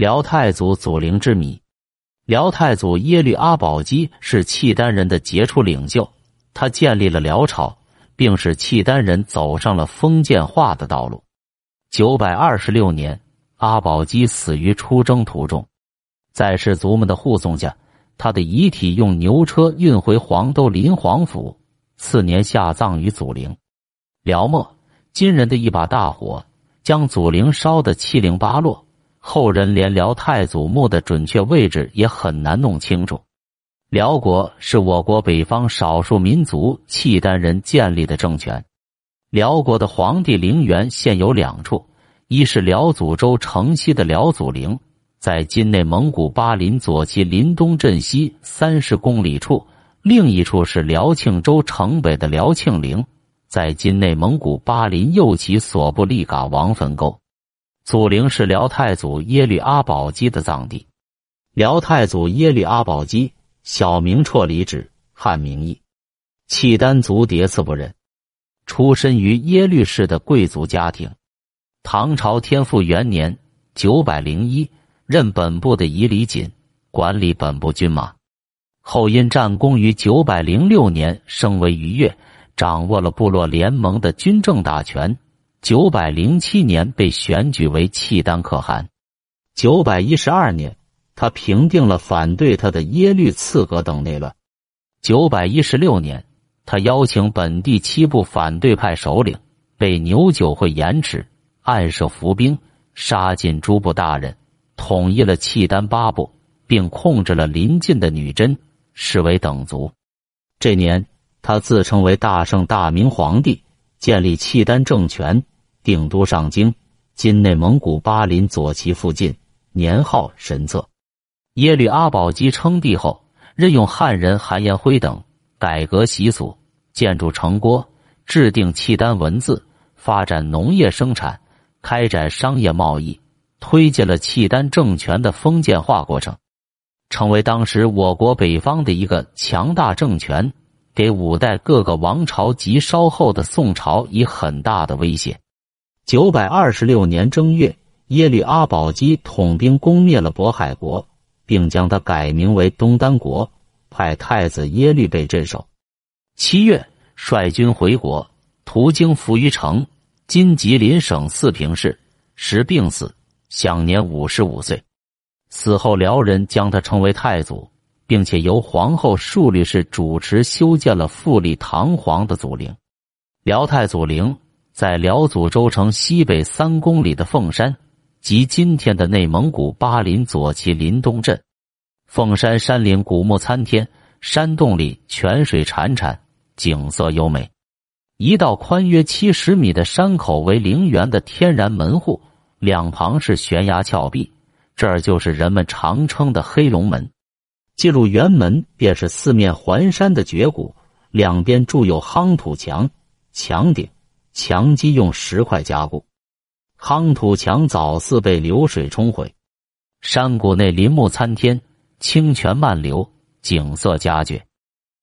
辽太祖祖陵之谜。辽太祖耶律阿保机是契丹人的杰出领袖，他建立了辽朝，并使契丹人走上了封建化的道路。九百二十六年，阿保机死于出征途中，在士卒们的护送下，他的遗体用牛车运回黄都林皇府，次年下葬于祖陵。辽末，金人的一把大火将祖陵烧得七零八落。后人连辽太祖墓的准确位置也很难弄清楚。辽国是我国北方少数民族契丹人建立的政权。辽国的皇帝陵园现有两处，一是辽祖州城西的辽祖陵，在今内蒙古巴林左旗林东镇西三十公里处；另一处是辽庆州城北的辽庆陵，在今内蒙古巴林右旗索布利嘎王坟沟。祖陵是辽太祖耶律阿保机的葬地。辽太祖耶律阿保机，小名绰里止，汉名义，契丹族迭次部人，出身于耶律氏的贵族家庭。唐朝天复元年（九百零一），任本部的仪礼锦，管理本部军马。后因战功于九百零六年升为逾越，掌握了部落联盟的军政大权。九百零七年被选举为契丹可汗。九百一十二年，他平定了反对他的耶律次格等内乱。九百一十六年，他邀请本地七部反对派首领，被牛九会延迟，暗设伏兵，杀尽诸部大人，统一了契丹八部，并控制了邻近的女真、视为等族。这年，他自称为大圣大明皇帝，建立契丹政权。定都上京，今内蒙古巴林左旗附近，年号神策。耶律阿保机称帝后，任用汉人韩延辉等改革习俗，建筑城郭，制定契丹文字，发展农业生产，开展商业贸易，推进了契丹政权的封建化过程，成为当时我国北方的一个强大政权，给五代各个王朝及稍后的宋朝以很大的威胁。九百二十六年正月，耶律阿保机统兵攻灭了渤海国，并将它改名为东丹国，派太子耶律倍镇守。七月，率军回国，途经扶余城（今吉林省四平市）时病死，享年五十五岁。死后，辽人将他称为太祖，并且由皇后数律氏主持修建了富丽堂皇的祖陵——辽太祖陵。在辽祖州城西北三公里的凤山，即今天的内蒙古巴林左旗林东镇。凤山山岭古木参天，山洞里泉水潺潺，景色优美。一道宽约七十米的山口为陵园的天然门户，两旁是悬崖峭壁，这儿就是人们常称的黑龙门。进入园门，便是四面环山的绝谷，两边筑有夯土墙，墙顶。墙基用石块加固，夯土墙早似被流水冲毁。山谷内林木参天，清泉漫流，景色佳绝。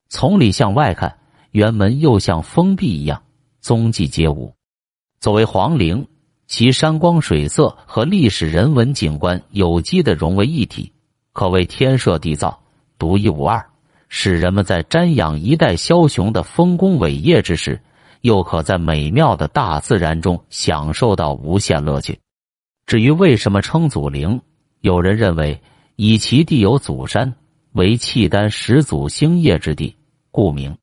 从里向外看，园门又像封闭一样，踪迹皆无。作为皇陵，其山光水色和历史人文景观有机的融为一体，可谓天设地造，独一无二，使人们在瞻仰一代枭雄的丰功伟业之时。又可在美妙的大自然中享受到无限乐趣。至于为什么称祖陵，有人认为以其地有祖山，为契丹始祖兴业之地，故名。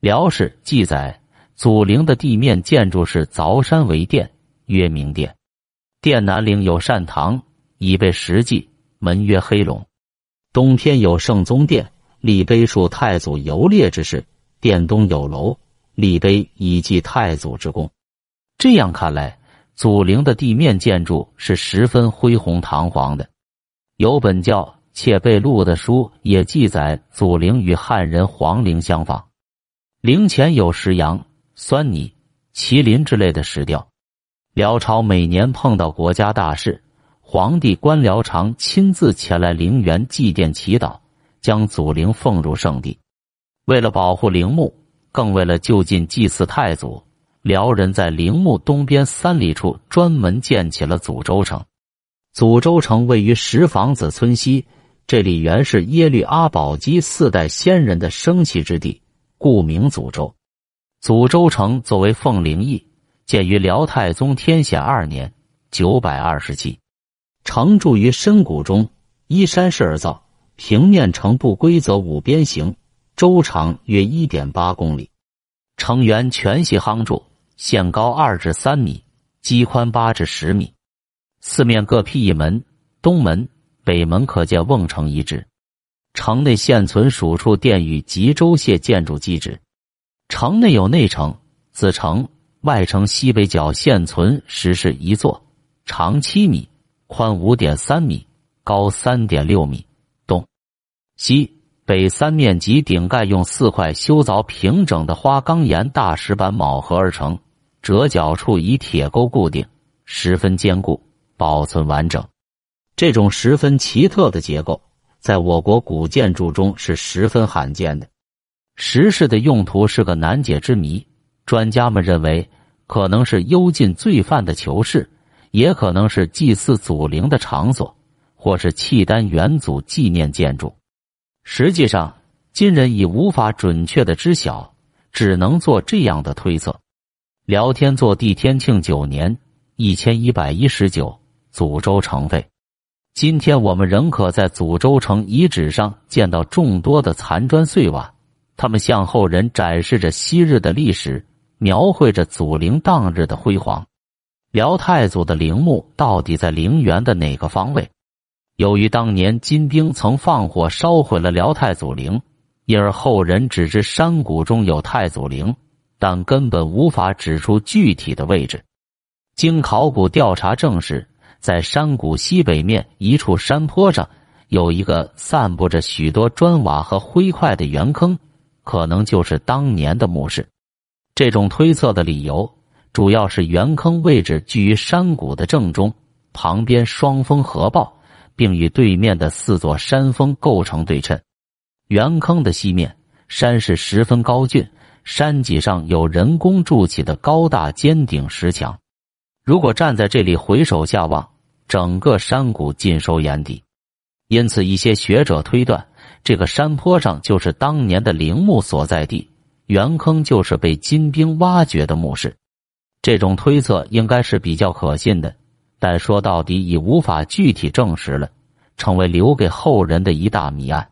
辽史记载，祖陵的地面建筑是凿山为殿，曰明殿。殿南陵有善堂，已被石记，门曰黑龙。东偏有圣宗殿，立碑述太祖游猎之事。殿东有楼。立碑以记太祖之功。这样看来，祖陵的地面建筑是十分恢宏堂皇的。有本叫《窃贝录》的书也记载，祖陵与汉人皇陵相仿，陵前有石羊、酸泥、麒麟之类的石雕。辽朝每年碰到国家大事，皇帝官僚常亲自前来陵园祭奠祈祷，将祖陵奉入圣地。为了保护陵墓。更为了就近祭祀太祖，辽人在陵墓东边三里处专门建起了祖州城。祖州城位于石坊子村西，这里原是耶律阿保机四代先人的生息之地，故名祖州。祖州城作为凤陵邑，建于辽太宗天显二年（九百二十七），城筑于深谷中，依山势而造，平面呈不规则五边形，周长约一点八公里。城垣全系夯筑，限高二至三米，基宽八至十米，四面各辟一门，东门、北门可见瓮城遗址。城内现存数处殿宇及州县建筑基址。城内有内城、子城、外城西北角现存石室一座，长七米，宽五点三米，高三点六米。东、西北三面及顶盖用四块修凿平整的花岗岩大石板卯合而成，折角处以铁钩固定，十分坚固，保存完整。这种十分奇特的结构，在我国古建筑中是十分罕见的。石室的用途是个难解之谜。专家们认为，可能是幽禁罪犯的囚室，也可能是祭祀祖灵的场所，或是契丹元祖纪念建筑。实际上，今人已无法准确的知晓，只能做这样的推测。辽天祚帝天庆九年（一千一百一十九），祖州城废。今天我们仍可在祖州城遗址上见到众多的残砖碎瓦。他们向后人展示着昔日的历史，描绘着祖陵当日的辉煌。辽太祖的陵墓到底在陵园的哪个方位？由于当年金兵曾放火烧毁了辽太祖陵，因而后人只知山谷中有太祖陵，但根本无法指出具体的位置。经考古调查证实，在山谷西北面一处山坡上，有一个散布着许多砖瓦和灰块的圆坑。可能就是当年的墓室。这种推测的理由主要是圆坑位置居于山谷的正中，旁边双峰合抱，并与对面的四座山峰构成对称。圆坑的西面山势十分高峻，山脊上有人工筑起的高大尖顶石墙。如果站在这里回首下望，整个山谷尽收眼底。因此，一些学者推断。这个山坡上就是当年的陵墓所在地，原坑就是被金兵挖掘的墓室。这种推测应该是比较可信的，但说到底已无法具体证实了，成为留给后人的一大谜案。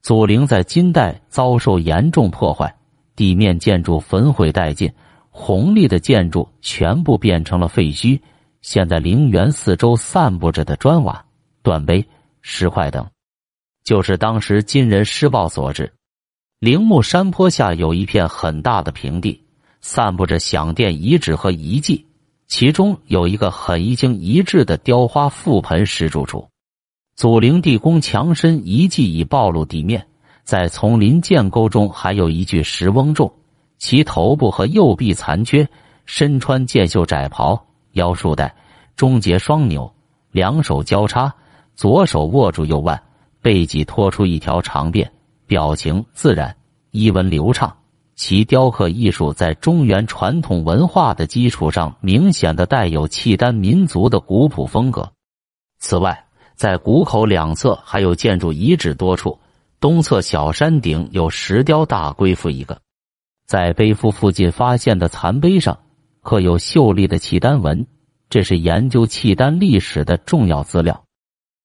祖陵在金代遭受严重破坏，地面建筑焚毁殆尽，红丽的建筑全部变成了废墟。现在陵园四周散布着的砖瓦、断碑、石块等。就是当时金人施暴所致。陵墓山坡下有一片很大的平地，散布着享殿遗址和遗迹，其中有一个很一经一致的雕花覆盆石柱处。祖陵地宫墙身遗迹已暴露地面，在丛林涧沟中还有一具石翁众，其头部和右臂残缺，身穿箭袖窄袍，腰束带，中结双纽，两手交叉，左手握住右腕。背脊拖出一条长辫，表情自然，衣纹流畅。其雕刻艺术在中原传统文化的基础上，明显的带有契丹民族的古朴风格。此外，在谷口两侧还有建筑遗址多处。东侧小山顶有石雕大龟夫一个，在碑夫附近发现的残碑上刻有秀丽的契丹文，这是研究契丹历史的重要资料。